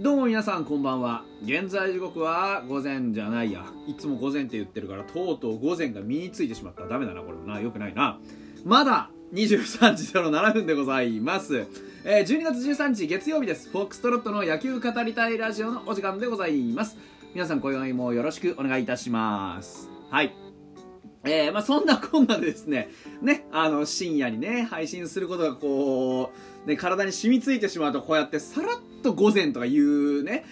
どうも皆さんこんばんは。現在時刻は午前じゃないや。いつも午前って言ってるからとうとう午前が身についてしまった。ダメだなこれもな。よくないな。まだ23時07分でございます、えー、12月13日月曜日です。フォックストロットの野球語りたいラジオのお時間でございます。皆さん今宵もよろしくお願いいたします。はい。えー、まあそんなこんなでですね、ね、あの、深夜にね、配信することがこう、ね、体に染みついてしまうと、こうやってさらっと午前とか言うね、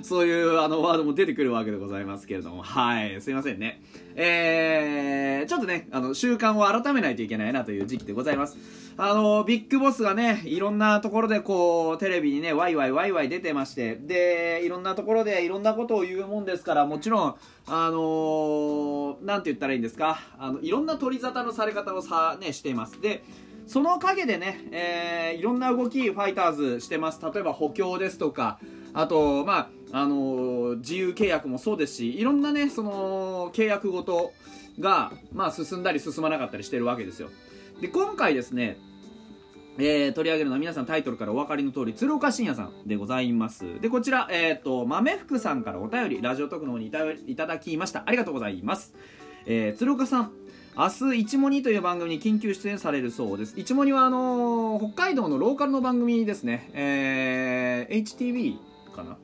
そういうあのワードも出てくるわけでございますけれども、はい、すいませんね。えー、ちょっとね、あの、習慣を改めないといけないなという時期でございます。あの、ビッグボスがね、いろんなところでこう、テレビにね、ワイワイワイワイ出てまして、で、いろんなところでいろんなことを言うもんですから、もちろん、あのー、なんて言ったらいいんですか、あの、いろんな取り沙汰のされ方をさ、ね、しています。で、その陰でね、えー、いろんな動き、ファイターズしてます。例えば補強ですとか、あと、まあ、あのー、自由契約もそうですし、いろんなね、その、契約ごとが、まあ、進んだり進まなかったりしてるわけですよ。で、今回ですね、えー、取り上げるのは皆さんタイトルからお分かりの通り鶴岡慎也さんでございます。でこちら、えーと、豆福さんからお便りラジオトークの方にいたいただきました。ありがとうございます、えー、鶴岡さん明日「いちもに」という番組に緊急出演されるそうです。いちもにはあのー、北海道のローカルの番組ですね、えー、HTV かな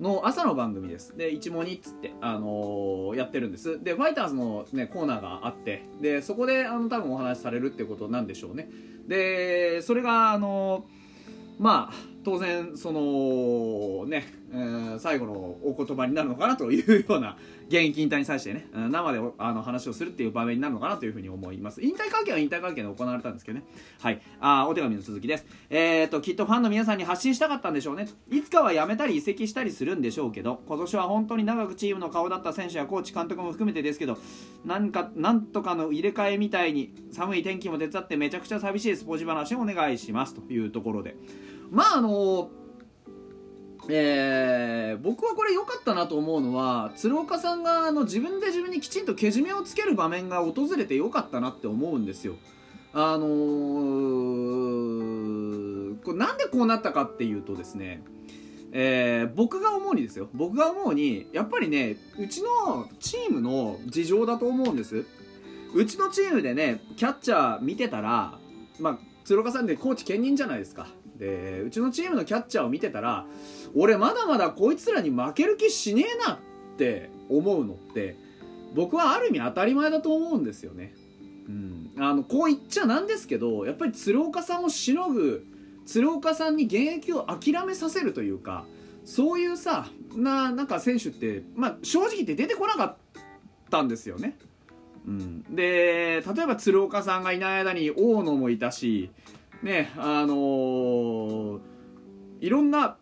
の朝の番組です。で一問にっつって、あのー、やってるんです。でファイターズの、ね、コーナーがあってでそこであの多分お話しされるってことなんでしょうね。でそれがあのまあ当然そのね、えー、最後のお言葉になるのかなというような現役引退に際してね生であの話をするっていう場面になるのかなというふうに思います。引退会見は引退会見で行われたんですけどね。はい。あお手紙の続きです。えっ、ときっとファンの皆さんに発信したかったんでしょうね。いつかは辞めたり移籍したりするんでしょうけど今年は本当に長くチームの顔だった選手やコーチ監督も含めてですけどなんかなんとかの入れ替えみたいに寒い天気も手伝ってめちゃくちゃ寂しいスポーツ話をお願いしますというところで。まああのえー、僕はこれ良かったなと思うのは鶴岡さんがあの自分で自分にきちんとけじめをつける場面が訪れて良かったなって思うんですよ。あのー、これなんでこうなったかっていうとですね、えー、僕が思うにですよ。僕が思うにやっぱりねうちのチームの事情だと思うんです。うちのチームでねキャッチャー見てたらまあ鶴岡さんでコーチ兼任じゃないですか。でうちのチームのキャッチャーを見てたら俺まだまだこいつらに負ける気しねえなって思うのって僕はある意味当たり前だと思うんですよね。うん、あのこう言っちゃなんですけどやっぱり鶴岡さんをしのぐ鶴岡さんに現役を諦めさせるというかそういうさななんか選手って、まあ、正直言って出てこなかったんですよね。うん、で例えば鶴岡さんがいない間に大野もいたしねあのー、いろんな、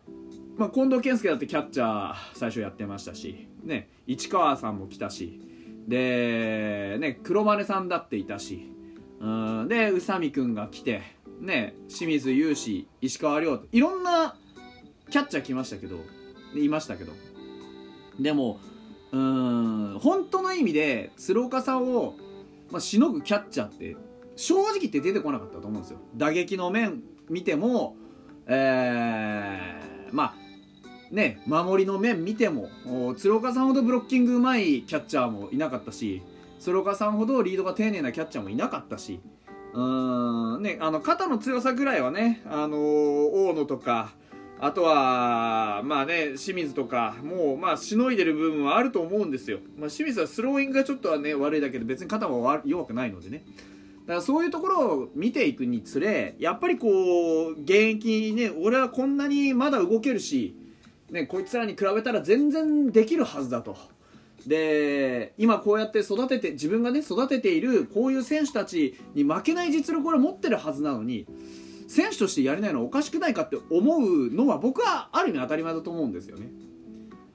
まあ、近藤健介だってキャッチャー最初やってましたし、ね、市川さんも来たしで、ね、黒羽さんだっていたしうんで宇佐美君が来て、ね、清水雄志石川遼いろんなキャッチャー来ましたけどいましたけど。でもうん本当の意味で鶴岡さんを、まあ、しのぐキャッチャーって正直って出てこなかったと思うんですよ打撃の面見てもえー、まあね守りの面見ても鶴岡さんほどブロッキングうまいキャッチャーもいなかったし鶴岡さんほどリードが丁寧なキャッチャーもいなかったしうーんねあの肩の強さぐらいはねあの大野とかあとは、まあね、清水とか、もう、まあ、しのいでる部分はあると思うんですよ。まあ、清水はスローイングがちょっとはね、悪いだけで、別に肩は弱くないのでね。だからそういうところを見ていくにつれやっぱりこう現役ね俺はこんなにまだ動けるし、ね、こいつらに比べたら全然できるはずだと。で今こうやって育てて自分がね育てているこういう選手たちに負けない実力を持ってるはずなのに選手としてやれないのはおかしくないかって思うのは僕はある意味当たり前だと思うんですよね、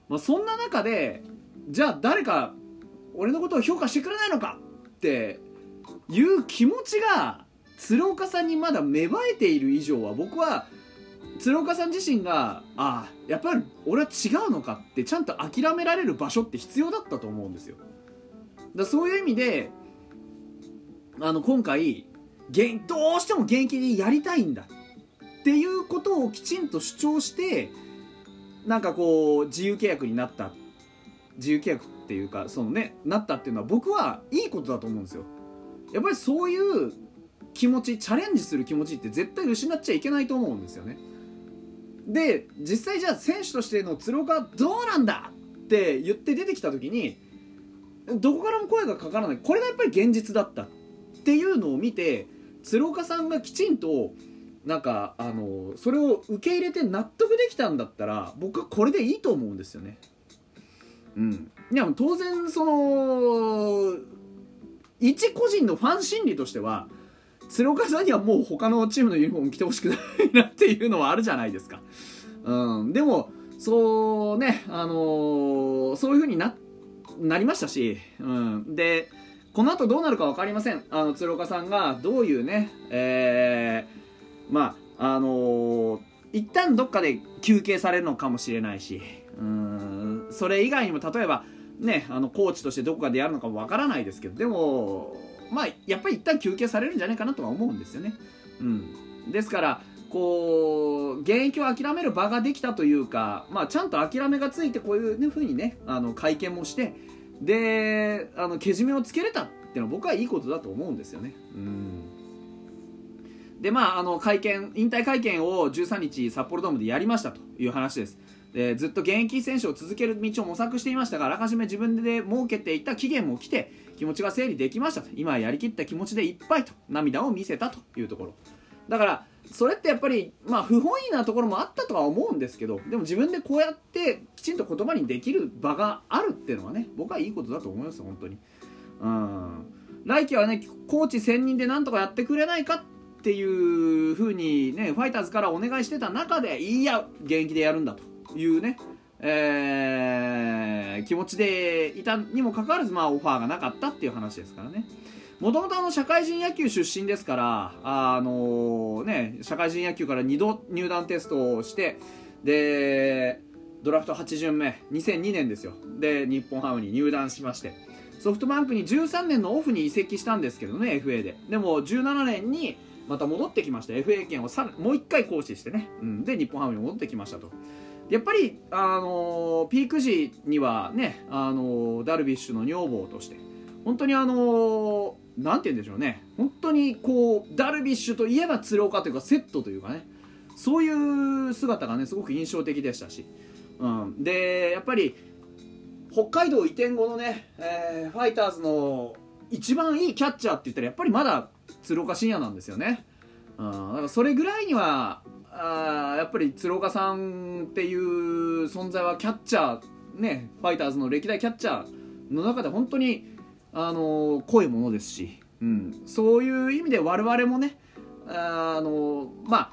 まあ、そんな中でじゃあ誰か俺のことを評価してくれないのかっていう気持ちが鶴岡さんにまだ芽生えている以上は僕は鶴岡さん自身がああやっぱり俺は違うのかってちゃんと諦められる場所って必要だったと思うんですよ。だそういう意味であの今回どうしても現役でやりたいんだっていうことをきちんと主張してなんかこう自由契約になった。自由契約っていうかそのねなったっていうのは僕はいいことだと思うんですよ。やっぱりそういう気持ちチャレンジする気持ちって絶対失っちゃいけないと思うんですよね。で実際じゃあ選手としての鶴岡どうなんだって言って出てきた時にどこからも声がかからない。これがやっぱり現実だったっていうのを見て鶴岡さんがきちんとなんかあのそれを受け入れて納得できたんだったら僕はこれでいいと思うんですよね。うん、いや当然その一個人のファン心理としては鶴岡さんにはもう他のチームのユニフォーム着てほしくないなっていうのはあるじゃないですか。うん、でもそうね、あのー、そういう風にななりましたし、うん、でこの後どうなるか分かりません。あの鶴岡さんがどういうね、えー、まああのー、一旦どっかで休憩されるのかもしれないしうん。それ以外にも例えばねあのコーチとしてどこかでやるのかも分からないですけどでもまあやっぱり一旦休憩されるんじゃないかなとは思うんですよね。うん、ですからこう現役を諦める場ができたというか、まあ、ちゃんと諦めがついてこういうふうにねあの会見もしてであのけじめをつけれたっていうのは僕はいいことだと思うんですよね。うんでまあ、あの会見引退会見を13日札幌ドームでやりましたという話ですでずっと現役選手を続ける道を模索していましたがあらかじめ自分で設けていた期限も来て気持ちが整理できましたと。今はやりきった気持ちでいっぱいと涙を見せたというところ。だからそれってやっぱりまあ不本意なところもあったとは思うんですけどでも自分でこうやってきちんと言葉にできる場があるっていうのはね僕はいいことだと思います本当に。うん。来季はねコーチ専任でなんとかやってくれないかっていうふうにねファイターズからお願いしてた中でいや現役でやるんだと。いうねえー、気持ちでいたにもかかわらず、まあ、オファーがなかったっていう話ですからね。もともと社会人野球出身ですから、あのー、ね、社会人野球から2度入団テストをして、で、ドラフト8巡目、2002年ですよ。で、日本ハムに入団しまして、ソフトバンクに13年のオフに移籍したんですけどね、FA で。でも、17年にまた戻ってきました。FA 権をさもう1回行使してね。うん、で、日本ハムに戻ってきましたと。やっぱり、あのー、ピーク時にはね、あのー、ダルビッシュの女房として、本当にあのー、なんて言うんでしょうね、本当にこう、ダルビッシュといえば鶴岡というか、セットというかね、そういう姿がね、すごく印象的でしたし、うん、で、やっぱり、北海道移転後のね、えー、ファイターズの一番いいキャッチャーって言ったら、やっぱりまだ鶴岡慎也なんですよね。うん、だからそれぐらいにはあやっぱり鶴岡さんっていう存在はキャッチャーねファイターズの歴代キャッチャーの中で本当にあの濃いものですし、うん、そういう意味で我々もねあのまあ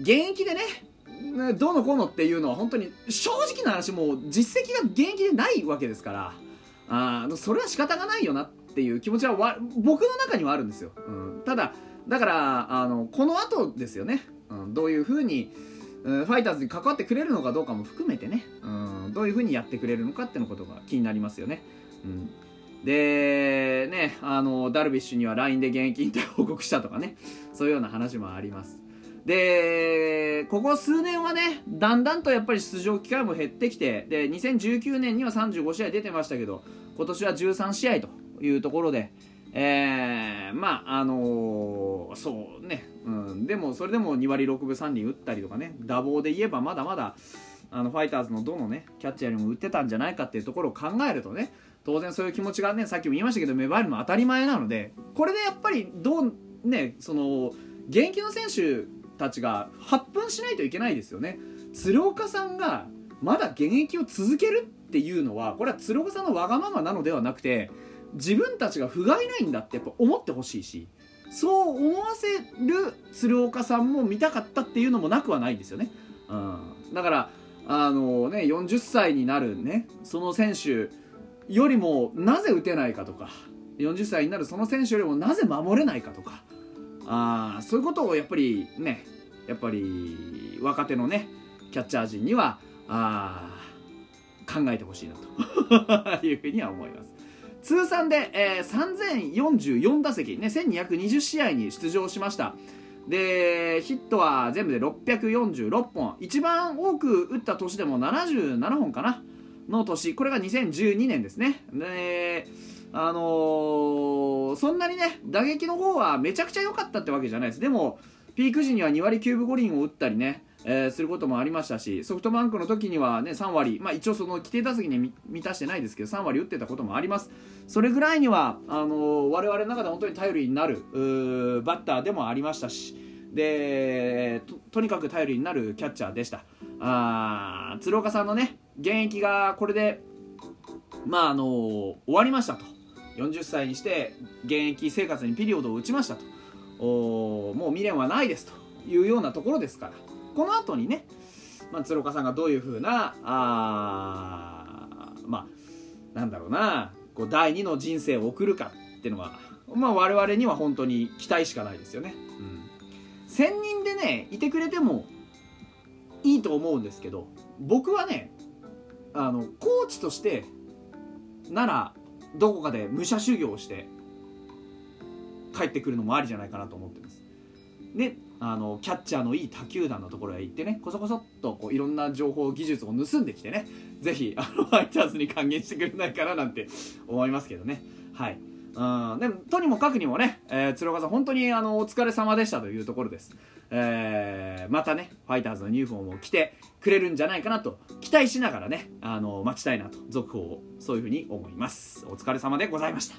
現役でねどうのこうのっていうのは本当に正直な話もう実績が現役でないわけですからあそれは仕方がないよなっていう気持ちは僕の中にはあるんですよ、うん、ただだからあのこの後ですよね、うん、どういうふうにファイターズに関わってくれるのかどうかも含めてね、うん、どういうふうにやってくれるのかってのことが気になりますよね。うん、で、ね、あの、ダルビッシュには LINE で現役引退報告したとかね、そういうような話もあります。で、ここ数年はね、だんだんとやっぱり出場機会も減ってきて、で、2019年には35試合出てましたけど、今年は13試合というところで、えー、まああのー、そうね、うん、でもそれでも2割6分3厘打ったりとかね。打棒で言えばまだまだあのファイターズのどのねキャッチャーよりも打ってたんじゃないかっていうところを考えるとね当然そういう気持ちがねさっきも言いましたけど芽生えるのは当たり前なのでこれでやっぱりどうねその現役の選手たちが発奮しないといけないですよね。鶴岡さんがまだ現役を続けるっていうのはこれは鶴岡さんのわがままなのではなくて自分たちが不甲斐ないんだってやっぱ思ってほしいしそう思わせる鶴岡さんも見たかったっていうのもなくはないんですよね、うん、だからあのね40歳になるねその選手よりもなぜ打てないかとか40歳になるその選手よりもなぜ守れないかとかあそういうことをやっぱりねやっぱり若手のねキャッチャー陣にはあ考えてほしいなと いうふうには思います。通算で、えー、3044打席、ね、1220試合に出場しました。でヒットは全部で646本。一番多く打った年でも77本かなの年。これが2012年ですね。であのー、そんなにね打撃の方はめちゃくちゃ良かったってわけじゃないです。でもピーク時には2割9分5厘を打ったりねえー、することもありましたしソフトバンクの時には、ね、3割、まあ、一応その規定打席に満たしてないですけど3割打ってたこともあります。それぐらいにはあのー、我々の中で本当に頼りになるバッターでもありましたしでとにかく頼りになるキャッチャーでした。あ鶴岡さんのね現役がこれでまああのー、終わりましたと。40歳にして現役生活にピリオドを打ちましたと。もう未練はないですというようなところですから。この後にね、まあ、鶴岡さんがどういうふうなあまあなんだろうなこう第二の人生を送るかっていうのは、まあ、我々には本当に期待しかないですよね。うん、1000人でねいてくれてもいいと思うんですけど僕はねあのコーチとしてならどこかで武者修行をして帰ってくるのもありじゃないかなと思ってます。であのキャッチャーのいい他球団のところへ行ってねこそこそっとこういろんな情報技術を盗んできてねぜひあのファイターズに還元してくれないかななんて思いますけどね。はい。うんでもとにもかくにもね、えー、鶴岡さん本当にあのお疲れ様でしたというところです、えー、またねファイターズのユニフォームを着てくれるんじゃないかなと期待しながらねあの待ちたいなと続報をそういうふうに思います。お疲れ様でございました。